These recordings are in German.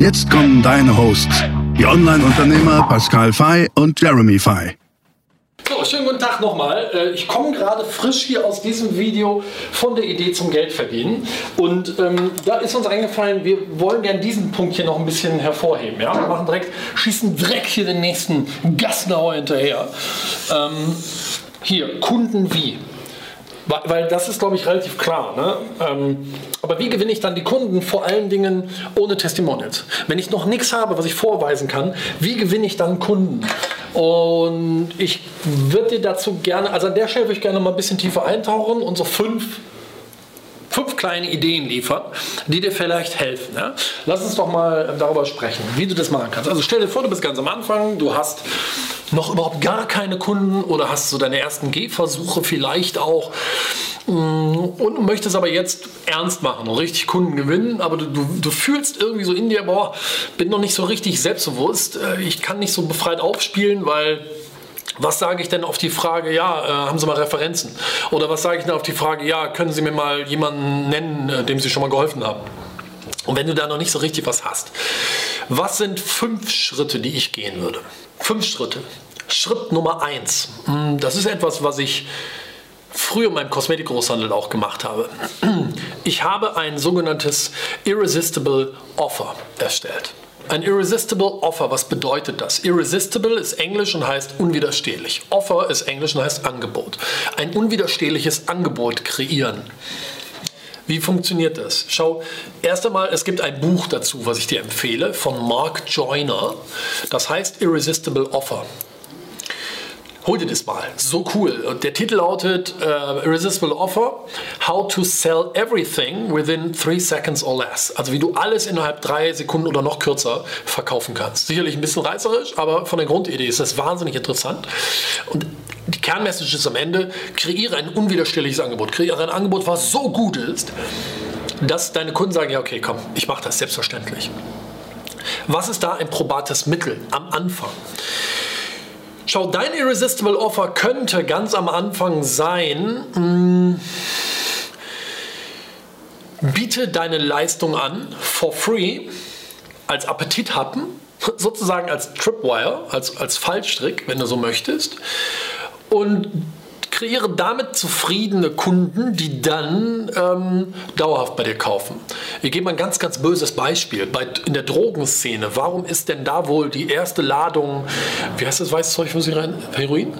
Jetzt kommen deine Hosts, die Online-Unternehmer Pascal Fay und Jeremy Fay. So, schönen guten Tag nochmal. Äh, ich komme gerade frisch hier aus diesem Video von der Idee zum Geld verdienen. Und ähm, da ist uns eingefallen, wir wollen gerne diesen Punkt hier noch ein bisschen hervorheben. Ja? Wir machen direkt, schießen direkt hier den nächsten Gassenhauer hinterher. Ähm, hier, Kunden wie. Weil, weil das ist, glaube ich, relativ klar. Ne? Ähm, aber wie gewinne ich dann die Kunden? Vor allen Dingen ohne Testimonials. Wenn ich noch nichts habe, was ich vorweisen kann, wie gewinne ich dann Kunden? Und ich würde dir dazu gerne, also an der Stelle würde ich gerne mal ein bisschen tiefer eintauchen und so fünf fünf kleine Ideen liefern, die dir vielleicht helfen. Ja? Lass uns doch mal darüber sprechen, wie du das machen kannst. Also stell dir vor, du bist ganz am Anfang, du hast noch überhaupt gar keine Kunden oder hast so deine ersten Gehversuche vielleicht auch mm, und möchtest aber jetzt ernst machen und richtig Kunden gewinnen, aber du, du, du, fühlst irgendwie so in dir, boah, bin noch nicht so richtig selbstbewusst, äh, ich kann nicht so befreit aufspielen, weil was sage ich denn auf die Frage, ja, äh, haben Sie mal Referenzen? Oder was sage ich denn auf die Frage, ja, können Sie mir mal jemanden nennen, äh, dem Sie schon mal geholfen haben? Und wenn du da noch nicht so richtig was hast, was sind fünf Schritte, die ich gehen würde? Fünf Schritte. Schritt Nummer eins. Hm, das ist etwas, was ich früher in meinem Kosmetikgroßhandel auch gemacht habe. Ich habe ein sogenanntes Irresistible Offer erstellt. Ein Irresistible Offer, was bedeutet das? Irresistible ist Englisch und heißt unwiderstehlich. Offer ist Englisch und heißt Angebot. Ein unwiderstehliches Angebot kreieren. Wie funktioniert das? Schau, erst einmal, es gibt ein Buch dazu, was ich dir empfehle, von Mark Joyner. Das heißt Irresistible Offer. Hol dir das mal. So cool. Und der Titel lautet uh, Irresistible Offer: How to Sell Everything Within Three Seconds or Less. Also wie du alles innerhalb drei Sekunden oder noch kürzer verkaufen kannst. Sicherlich ein bisschen reißerisch, aber von der Grundidee ist das wahnsinnig interessant. Und Kernmessage ist am Ende: Kreiere ein unwiderstehliches Angebot. Kreiere ein Angebot, was so gut ist, dass deine Kunden sagen: Ja, okay, komm, ich mache das selbstverständlich. Was ist da ein probates Mittel am Anfang? Schau, dein Irresistible Offer könnte ganz am Anfang sein, mh, hm, biete deine Leistung an for free als Appetithappen, sozusagen als Tripwire, als, als Fallstrick, wenn du so möchtest. Und kreiere damit zufriedene Kunden, die dann ähm, dauerhaft bei dir kaufen. Ich gebe mal ein ganz, ganz böses Beispiel. Bei, in der Drogenszene, warum ist denn da wohl die erste Ladung, wie heißt das weiße Zeug für Sie rein? Heroin?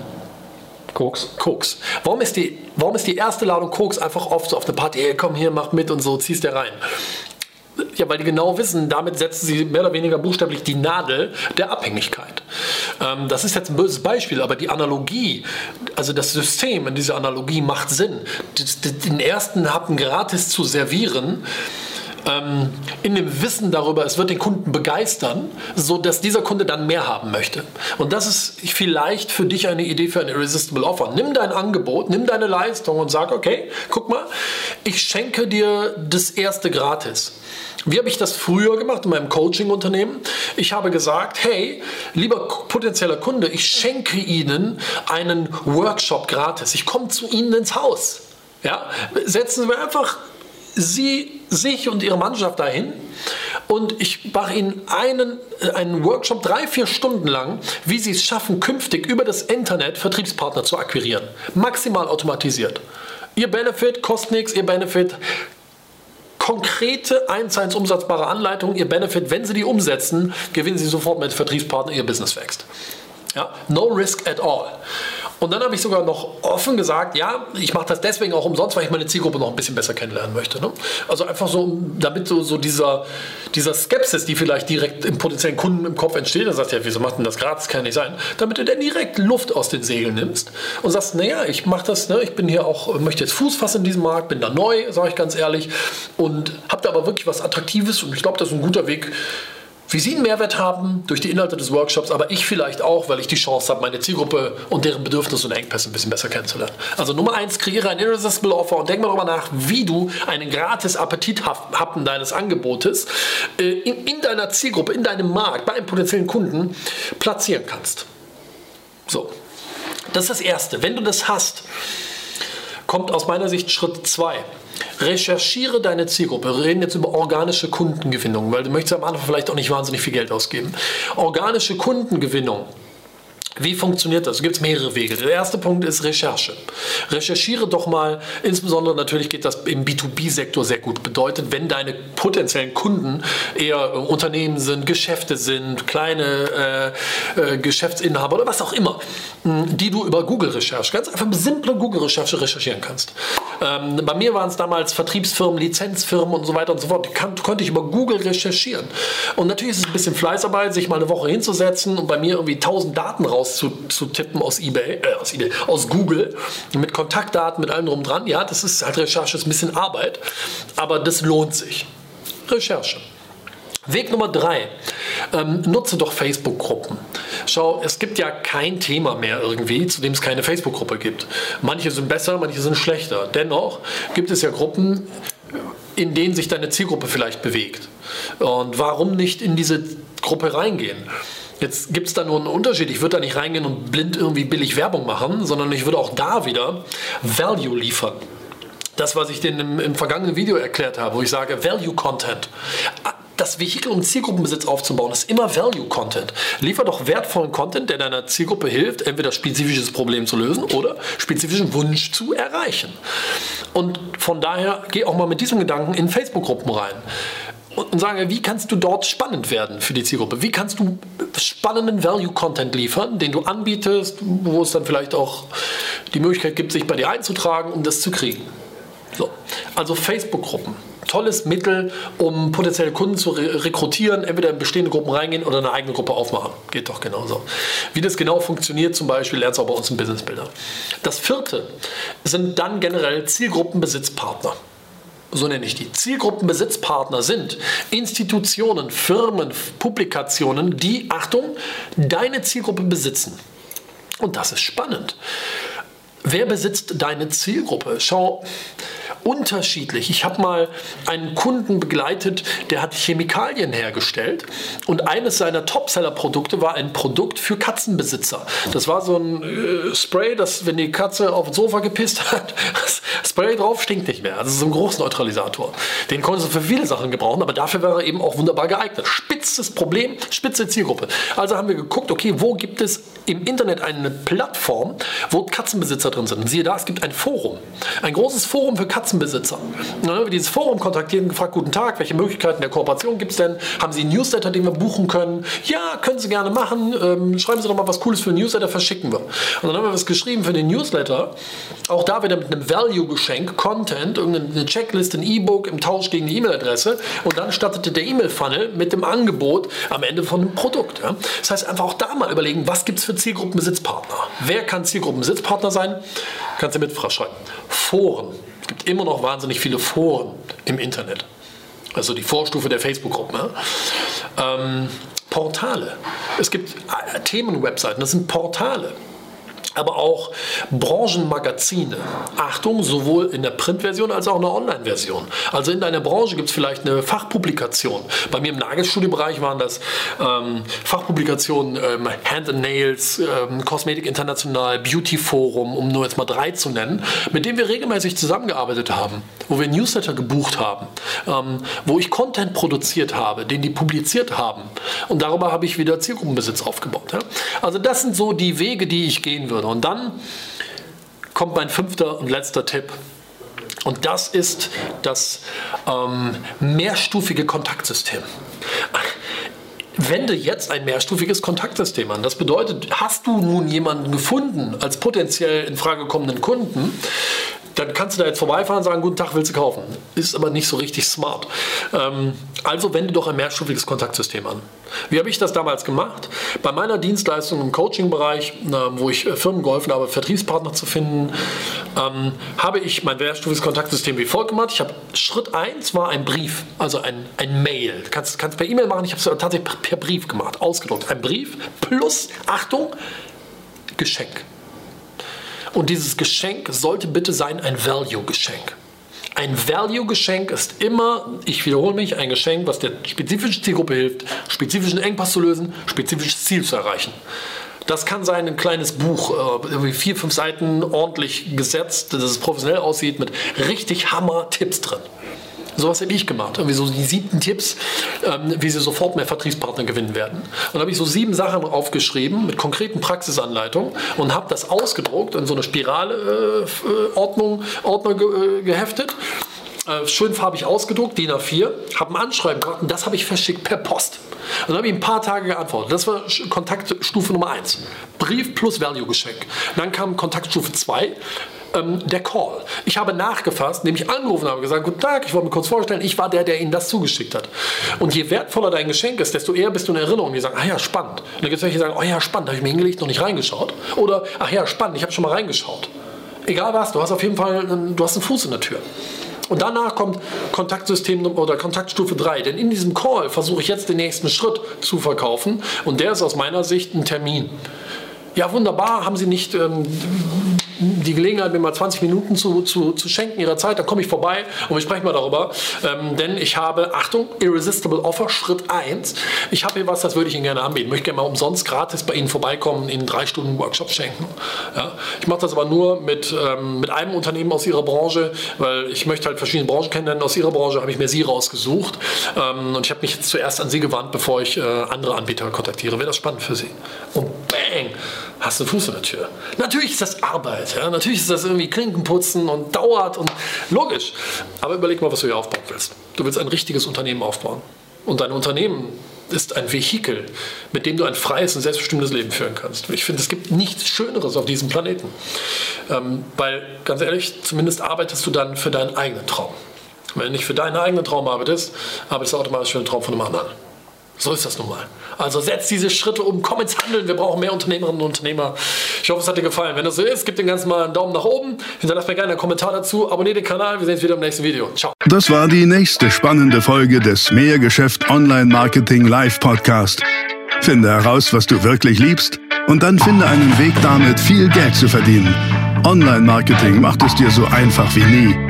Koks. Koks. Warum ist, die, warum ist die erste Ladung Koks einfach oft so auf eine Party, hey, komm hier, mach mit und so, ziehst dir rein? Ja, weil die genau wissen, damit setzen sie mehr oder weniger buchstäblich die Nadel der Abhängigkeit. Ähm, das ist jetzt ein böses Beispiel, aber die Analogie, also das System in dieser Analogie macht Sinn. Den ersten Happen gratis zu servieren, ähm, in dem Wissen darüber, es wird den Kunden begeistern, so dass dieser Kunde dann mehr haben möchte. Und das ist vielleicht für dich eine Idee für ein Irresistible Offer. Nimm dein Angebot, nimm deine Leistung und sag, okay, guck mal, ich schenke dir das erste gratis. Wie habe ich das früher gemacht in meinem Coaching-Unternehmen? Ich habe gesagt, hey, lieber potenzieller Kunde, ich schenke Ihnen einen Workshop gratis. Ich komme zu Ihnen ins Haus. Ja? Setzen Sie einfach Sie, sich und Ihre Mannschaft dahin und ich mache Ihnen einen, äh, einen Workshop drei, vier Stunden lang, wie Sie es schaffen, künftig über das Internet Vertriebspartner zu akquirieren. Maximal automatisiert. Ihr Benefit kostet nichts, Ihr Benefit konkrete, eins zu eins umsetzbare Anleitungen, ihr Benefit, wenn Sie die umsetzen, gewinnen Sie sofort mit Vertriebspartner, Ihr Business wächst. Ja? No risk at all. Und dann habe ich sogar noch offen gesagt, ja, ich mache das deswegen auch umsonst, weil ich meine Zielgruppe noch ein bisschen besser kennenlernen möchte. Ne? Also einfach so, damit so, so dieser, dieser Skepsis, die vielleicht direkt im potenziellen Kunden im Kopf entsteht, der sagt, ja, wieso macht denn das gratis, kann nicht sein, damit du dann direkt Luft aus den Segeln nimmst und sagst, naja, ich mache das, ne, ich bin hier auch, möchte jetzt Fuß fassen in diesem Markt, bin da neu, sage ich ganz ehrlich, und habe da aber wirklich was Attraktives und ich glaube, das ist ein guter Weg, wie Sie einen Mehrwert haben durch die Inhalte des Workshops, aber ich vielleicht auch, weil ich die Chance habe, meine Zielgruppe und deren Bedürfnisse und Engpässe ein bisschen besser kennenzulernen. Also Nummer eins, kreiere ein Irresistible Offer und denk mal darüber nach, wie du einen gratis Appetithappen deines Angebotes äh, in, in deiner Zielgruppe, in deinem Markt, bei einem potenziellen Kunden platzieren kannst. So, das ist das Erste. Wenn du das hast, kommt aus meiner Sicht Schritt zwei. Recherchiere deine Zielgruppe. Wir reden jetzt über organische Kundengewinnung, weil du möchtest am Anfang vielleicht auch nicht wahnsinnig viel Geld ausgeben. Organische Kundengewinnung wie funktioniert das? Es gibt mehrere Wege. Der erste Punkt ist Recherche. Recherchiere doch mal, insbesondere natürlich geht das im B2B-Sektor sehr gut. Bedeutet, wenn deine potenziellen Kunden eher Unternehmen sind, Geschäfte sind, kleine äh, äh, Geschäftsinhaber oder was auch immer, die du über Google-Recherche, ganz einfach simple Google-Recherche recherchieren kannst. Ähm, bei mir waren es damals Vertriebsfirmen, Lizenzfirmen und so weiter und so fort. Kann, konnte ich über Google recherchieren. Und natürlich ist es ein bisschen Fleißarbeit, sich mal eine Woche hinzusetzen und bei mir irgendwie 1000 Daten raus rauszutippen aus eBay, äh, aus eBay, aus Google, mit Kontaktdaten, mit allem drum dran. Ja, das ist halt Recherche, ist ein bisschen Arbeit, aber das lohnt sich. Recherche. Weg Nummer drei. Ähm, nutze doch Facebook-Gruppen. Schau, es gibt ja kein Thema mehr irgendwie, zu dem es keine Facebook-Gruppe gibt. Manche sind besser, manche sind schlechter. Dennoch gibt es ja Gruppen, in denen sich deine Zielgruppe vielleicht bewegt. Und warum nicht in diese Gruppe reingehen? Jetzt gibt es da nur einen Unterschied. Ich würde da nicht reingehen und blind irgendwie billig Werbung machen, sondern ich würde auch da wieder Value liefern. Das, was ich dir im, im vergangenen Video erklärt habe, wo ich sage, Value Content das Vehikel, um Zielgruppenbesitz aufzubauen, ist immer Value Content. Liefer doch wertvollen Content, der deiner Zielgruppe hilft, entweder spezifisches Problem zu lösen oder spezifischen Wunsch zu erreichen. Und von daher geh auch mal mit diesem Gedanken in Facebook-Gruppen rein und sagen, wie kannst du dort spannend werden für die Zielgruppe? Wie kannst du spannenden Value-Content liefern, den du anbietest, wo es dann vielleicht auch die Möglichkeit gibt, sich bei dir einzutragen, um das zu kriegen? So. Also Facebook-Gruppen. Tolles Mittel, um potenzielle Kunden zu re rekrutieren, entweder in bestehende Gruppen reingehen oder eine eigene Gruppe aufmachen. Geht doch genauso. Wie das genau funktioniert, zum Beispiel, lernst du auch bei uns im Business Builder. Das vierte sind dann generell Zielgruppenbesitzpartner so nenne ich die, Zielgruppenbesitzpartner sind Institutionen, Firmen, Publikationen, die, Achtung, deine Zielgruppe besitzen. Und das ist spannend. Wer besitzt deine Zielgruppe? Schau, unterschiedlich. Ich habe mal einen Kunden begleitet, der hat Chemikalien hergestellt und eines seiner Topseller-Produkte war ein Produkt für Katzenbesitzer. Das war so ein äh, Spray, das, wenn die Katze auf das Sofa gepisst hat, das Spray drauf stinkt nicht mehr. Also so ein Großneutralisator. Den konntest du für viele Sachen gebrauchen, aber dafür wäre er eben auch wunderbar geeignet. Spitzes Problem, spitze Zielgruppe. Also haben wir geguckt, okay, wo gibt es im Internet eine Plattform, wo Katzenbesitzer drin sind. Und siehe da, es gibt ein Forum. Ein großes Forum für Katzenbesitzer. Dann haben wir dieses Forum kontaktiert und gefragt, guten Tag, welche Möglichkeiten der Kooperation gibt es denn? Haben Sie einen Newsletter, den wir buchen können? Ja, können Sie gerne machen. Ähm, schreiben Sie doch mal was Cooles für einen Newsletter, verschicken wir. Und dann haben wir was geschrieben für den Newsletter. Auch da wieder mit einem Value-Geschenk, Content, irgendeine Checkliste, ein E-Book im Tausch gegen die E-Mail-Adresse. Und dann startete der E-Mail-Funnel mit dem Angebot am Ende von einem Produkt. Ja? Das heißt, einfach auch da mal überlegen, was gibt es für Zielgruppenbesitzpartner? Wer kann Zielgruppenbesitzpartner sein? Kannst du mit schreiben. Foren gibt immer noch wahnsinnig viele Foren im Internet. Also die Vorstufe der Facebook-Gruppen. Ähm, Portale. Es gibt äh, Themenwebseiten, das sind Portale aber auch Branchenmagazine. Achtung, sowohl in der Printversion als auch in der Online-Version. Also in deiner Branche gibt es vielleicht eine Fachpublikation. Bei mir im Nagelstudiobereich waren das ähm, Fachpublikationen ähm, Hand and Nails, ähm, Kosmetik International, Beauty Forum, um nur jetzt mal drei zu nennen, mit denen wir regelmäßig zusammengearbeitet haben, wo wir Newsletter gebucht haben, ähm, wo ich Content produziert habe, den die publiziert haben. Und darüber habe ich wieder Zielgruppenbesitz aufgebaut. Ja? Also das sind so die Wege, die ich gehen würde. Und dann kommt mein fünfter und letzter Tipp. Und das ist das ähm, mehrstufige Kontaktsystem. Wende jetzt ein mehrstufiges Kontaktsystem an. Das bedeutet, hast du nun jemanden gefunden als potenziell in Frage kommenden Kunden, dann kannst du da jetzt vorbeifahren und sagen, guten Tag, willst du kaufen? Ist aber nicht so richtig smart. Ähm, also wende doch ein mehrstufiges Kontaktsystem an. Wie habe ich das damals gemacht? Bei meiner Dienstleistung im Coaching-Bereich, wo ich äh, Firmen geholfen habe, Vertriebspartner zu finden, ähm, habe ich mein mehrstufiges Kontaktsystem wie folgt gemacht. Ich habe Schritt 1 war ein Brief, also ein, ein Mail. Du kannst, kannst per E-Mail machen, ich habe es tatsächlich per Brief gemacht, ausgedruckt. Ein Brief plus, Achtung, Geschenk. Und dieses Geschenk sollte bitte sein ein Value-Geschenk. Ein Value-Geschenk ist immer, ich wiederhole mich, ein Geschenk, was der spezifischen Zielgruppe hilft, spezifischen Engpass zu lösen, spezifisches Ziel zu erreichen. Das kann sein ein kleines Buch, äh, irgendwie vier, fünf Seiten ordentlich gesetzt, dass es professionell aussieht, mit richtig Hammer-Tipps drin. Sowas habe ich gemacht. Irgendwie so die siebten Tipps, ähm, wie sie sofort mehr Vertriebspartner gewinnen werden. Und habe ich so sieben Sachen aufgeschrieben mit konkreten Praxisanleitungen und habe das ausgedruckt in so eine Spirale-Ordnung äh, Ordner ge, äh, geheftet. Äh, schön farbig ausgedruckt, DIN A4, habe ein Anschreiben gemacht und das habe ich verschickt per Post. Und dann habe ich ein paar Tage geantwortet. Das war Kontaktstufe Nummer 1. Brief plus Value-Geschenk. Dann kam Kontaktstufe 2 ähm, der Call. Ich habe nachgefasst, nämlich angerufen habe gesagt, guten Tag, ich wollte mir kurz vorstellen, ich war der, der Ihnen das zugeschickt hat. Und je wertvoller dein Geschenk ist, desto eher bist du in Erinnerung. Die sagen, ah ja, spannend. Und dann gibt es welche, die sagen, oh ja, spannend, habe ich mir hingelegt, noch nicht reingeschaut. Oder, ach ja, spannend, ich habe schon mal reingeschaut. Egal was, du hast auf jeden Fall, du hast einen Fuß in der Tür. Und danach kommt Kontaktsystem oder Kontaktstufe 3. Denn in diesem Call versuche ich jetzt den nächsten Schritt zu verkaufen. Und der ist aus meiner Sicht ein Termin. Ja, wunderbar, haben Sie nicht ähm, die Gelegenheit, mir mal 20 Minuten zu, zu, zu schenken Ihrer Zeit, dann komme ich vorbei und wir sprechen mal darüber. Ähm, denn ich habe, Achtung, Irresistible Offer, Schritt 1. Ich habe hier was, das würde ich Ihnen gerne anbieten. Ich möchte gerne mal umsonst gratis bei Ihnen vorbeikommen, Ihnen drei Stunden Workshop schenken. Ja? Ich mache das aber nur mit, ähm, mit einem Unternehmen aus Ihrer Branche, weil ich möchte halt verschiedene Branchen kennenlernen. Aus Ihrer Branche habe ich mir Sie rausgesucht ähm, und ich habe mich jetzt zuerst an Sie gewandt, bevor ich äh, andere Anbieter kontaktiere. Wäre das spannend für Sie? Und bang, hast du Fuß in der Tür. Natürlich ist das Arbeit. Ja? Natürlich ist das irgendwie Klinken putzen und dauert und logisch. Aber überleg mal, was du hier aufbauen willst. Du willst ein richtiges Unternehmen aufbauen. Und dein Unternehmen ist ein Vehikel, mit dem du ein freies und selbstbestimmtes Leben führen kannst. Ich finde, es gibt nichts Schöneres auf diesem Planeten. Ähm, weil, ganz ehrlich, zumindest arbeitest du dann für deinen eigenen Traum. wenn du nicht für deinen eigenen Traum arbeitest, arbeitest du automatisch für den Traum von einem anderen. So ist das nun mal. Also setz diese Schritte um, komm ins Handeln. Wir brauchen mehr Unternehmerinnen und Unternehmer. Ich hoffe, es hat dir gefallen. Wenn das so ist, gib dem Ganzen mal einen Daumen nach oben. Hinterlass mir gerne einen Kommentar dazu. Abonnier den Kanal. Wir sehen uns wieder im nächsten Video. Ciao. Das war die nächste spannende Folge des Mehrgeschäft Online Marketing Live Podcast. Finde heraus, was du wirklich liebst und dann finde einen Weg damit, viel Geld zu verdienen. Online Marketing macht es dir so einfach wie nie.